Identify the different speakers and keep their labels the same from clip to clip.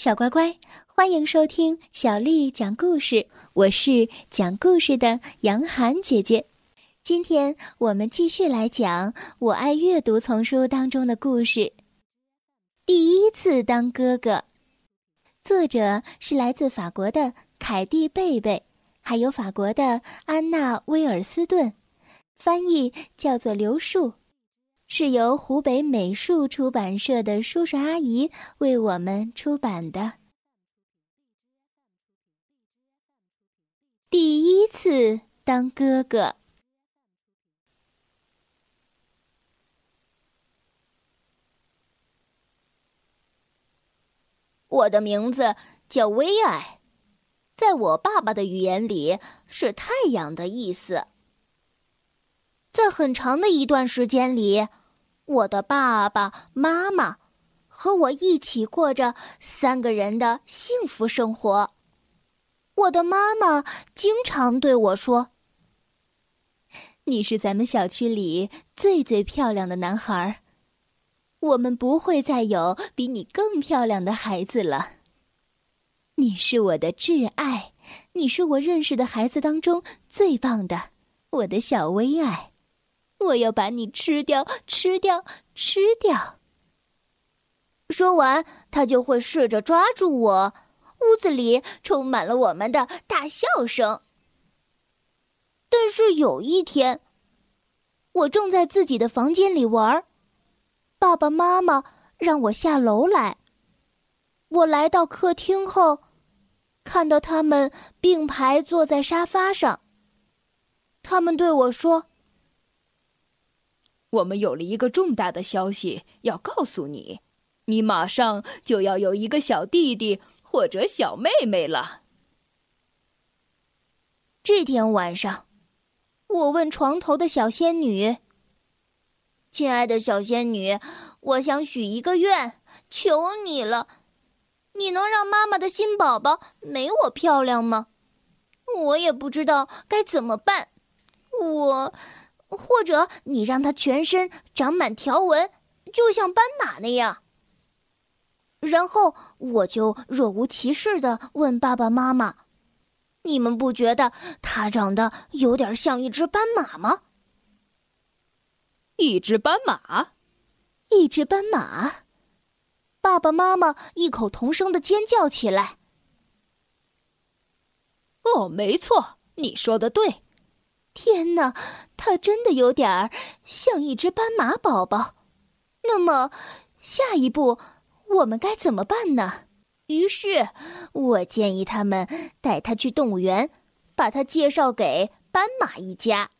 Speaker 1: 小乖乖，欢迎收听小丽讲故事。我是讲故事的杨涵姐姐。今天我们继续来讲《我爱阅读》丛书当中的故事。第一次当哥哥，作者是来自法国的凯蒂贝贝，还有法国的安娜威尔斯顿，翻译叫做刘树。是由湖北美术出版社的叔叔阿姨为我们出版的。第一次当哥哥，
Speaker 2: 我的名字叫薇爱，在我爸爸的语言里是太阳的意思。在很长的一段时间里。我的爸爸妈妈和我一起过着三个人的幸福生活。我的妈妈经常对我说：“
Speaker 1: 你是咱们小区里最最漂亮的男孩，我们不会再有比你更漂亮的孩子了。你是我的挚爱，你是我认识的孩子当中最棒的，我的小薇爱。”我要把你吃掉，吃掉，吃掉。
Speaker 2: 说完，他就会试着抓住我。屋子里充满了我们的大笑声。但是有一天，我正在自己的房间里玩，爸爸妈妈让我下楼来。我来到客厅后，看到他们并排坐在沙发上。他们对我说。
Speaker 3: 我们有了一个重大的消息要告诉你，你马上就要有一个小弟弟或者小妹妹了。
Speaker 2: 这天晚上，我问床头的小仙女：“亲爱的小仙女，我想许一个愿，求你了，你能让妈妈的新宝宝没我漂亮吗？我也不知道该怎么办，我……”或者你让它全身长满条纹，就像斑马那样。然后我就若无其事的问爸爸妈妈：“你们不觉得它长得有点像一只斑马吗？”
Speaker 3: 一只斑马，
Speaker 1: 一只斑马，
Speaker 2: 爸爸妈妈异口同声的尖叫起来。
Speaker 3: 哦，没错，你说的对。
Speaker 1: 天哪，它真的有点儿像一只斑马宝宝。那么，下一步我们该怎么办呢？
Speaker 2: 于是，我建议他们带他去动物园，把他介绍给斑马一家。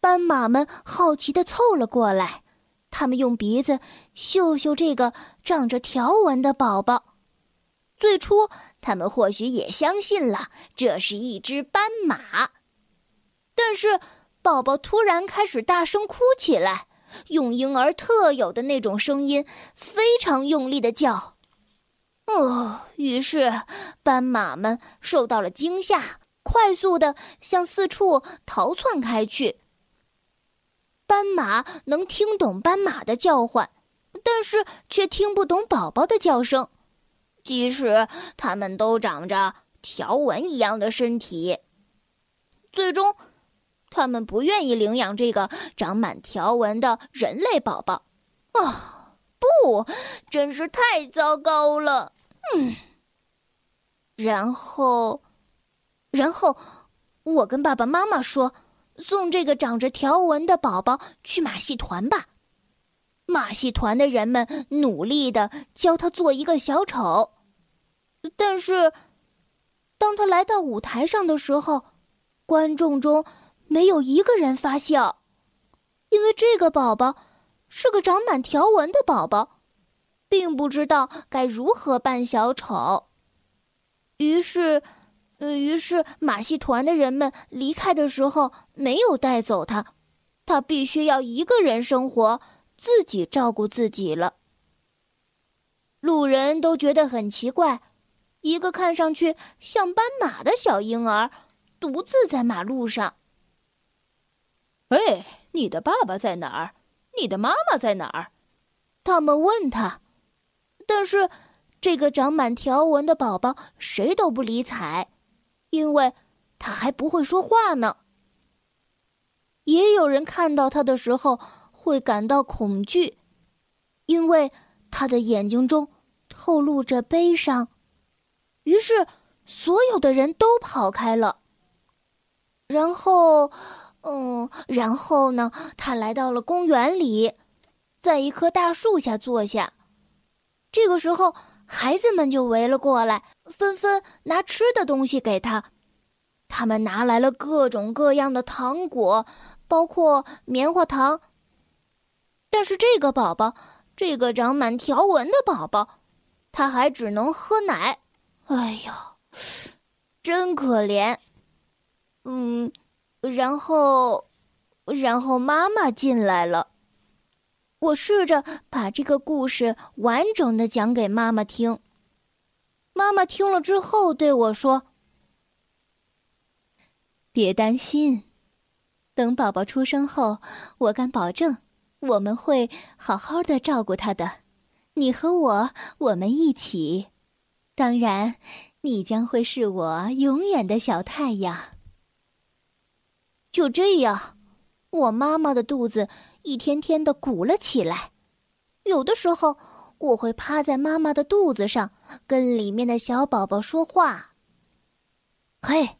Speaker 2: 斑马们好奇的凑了过来，他们用鼻子嗅嗅这个长着条纹的宝宝。最初，他们或许也相信了，这是一只斑马。但是，宝宝突然开始大声哭起来，用婴儿特有的那种声音，非常用力的叫。哦，于是斑马们受到了惊吓，快速的向四处逃窜开去。斑马能听懂斑马的叫唤，但是却听不懂宝宝的叫声，即使它们都长着条纹一样的身体。最终。他们不愿意领养这个长满条纹的人类宝宝，啊，不，真是太糟糕了。嗯，然后，然后，我跟爸爸妈妈说，送这个长着条纹的宝宝去马戏团吧。马戏团的人们努力的教他做一个小丑，但是，当他来到舞台上的时候，观众中。没有一个人发笑，因为这个宝宝是个长满条纹的宝宝，并不知道该如何扮小丑。于是，于是马戏团的人们离开的时候没有带走他，他必须要一个人生活，自己照顾自己了。路人都觉得很奇怪，一个看上去像斑马的小婴儿，独自在马路上。
Speaker 3: 哎，你的爸爸在哪儿？你的妈妈在哪儿？
Speaker 2: 他们问他。但是，这个长满条纹的宝宝谁都不理睬，因为他还不会说话呢。也有人看到他的时候会感到恐惧，因为他的眼睛中透露着悲伤。于是，所有的人都跑开了。然后，嗯，然后呢？他来到了公园里，在一棵大树下坐下。这个时候，孩子们就围了过来，纷纷拿吃的东西给他。他们拿来了各种各样的糖果，包括棉花糖。但是这个宝宝，这个长满条纹的宝宝，他还只能喝奶。哎呀，真可怜。嗯，然后，然后妈妈进来了。我试着把这个故事完整的讲给妈妈听。妈妈听了之后对我说。
Speaker 1: 别担心，等宝宝出生后，我敢保证，我们会好好的照顾他的。你和我，我们一起。当然，你将会是我永远的小太阳。
Speaker 2: 就这样，我妈妈的肚子一天天的鼓了起来。有的时候，我会趴在妈妈的肚子上，跟里面的小宝宝说话。嘿。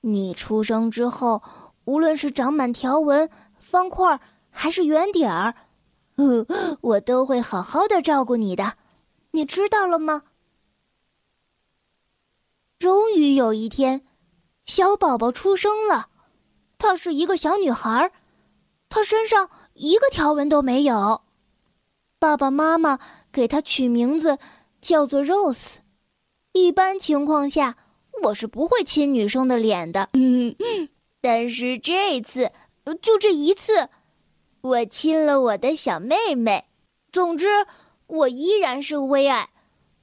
Speaker 2: 你出生之后，无论是长满条纹、方块还是圆点儿，我都会好好的照顾你的，你知道了吗？终于有一天，小宝宝出生了，她是一个小女孩，她身上一个条纹都没有，爸爸妈妈给她取名字叫做 Rose。一般情况下。我是不会亲女生的脸的，嗯，但是这次，就这一次，我亲了我的小妹妹。总之，我依然是微爱，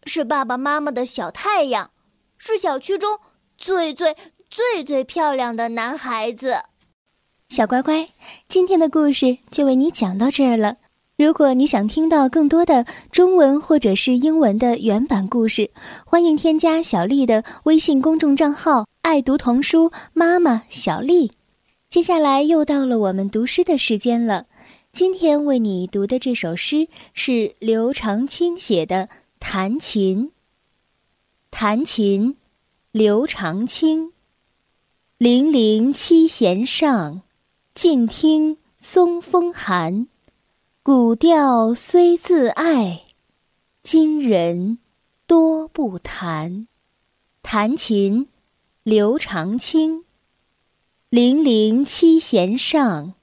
Speaker 2: 是爸爸妈妈的小太阳，是小区中最最最最漂亮的男孩子。
Speaker 1: 小乖乖，今天的故事就为你讲到这儿了。如果你想听到更多的中文或者是英文的原版故事，欢迎添加小丽的微信公众账号“爱读童书妈妈小丽”。接下来又到了我们读诗的时间了。今天为你读的这首诗是刘长卿写的《弹琴》。弹琴，刘长卿。零零七弦上，静听松风寒。古调虽自爱，今人多不弹。弹琴，刘长卿。零零七弦上，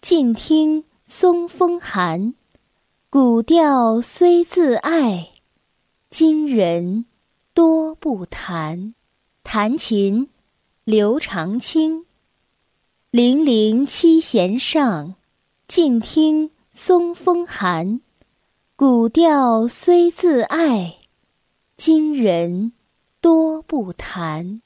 Speaker 1: 静听松风寒。古调虽自爱，今人多不弹。弹琴，刘长卿。零零七弦上，静听。松风寒，古调虽自爱，今人多不弹。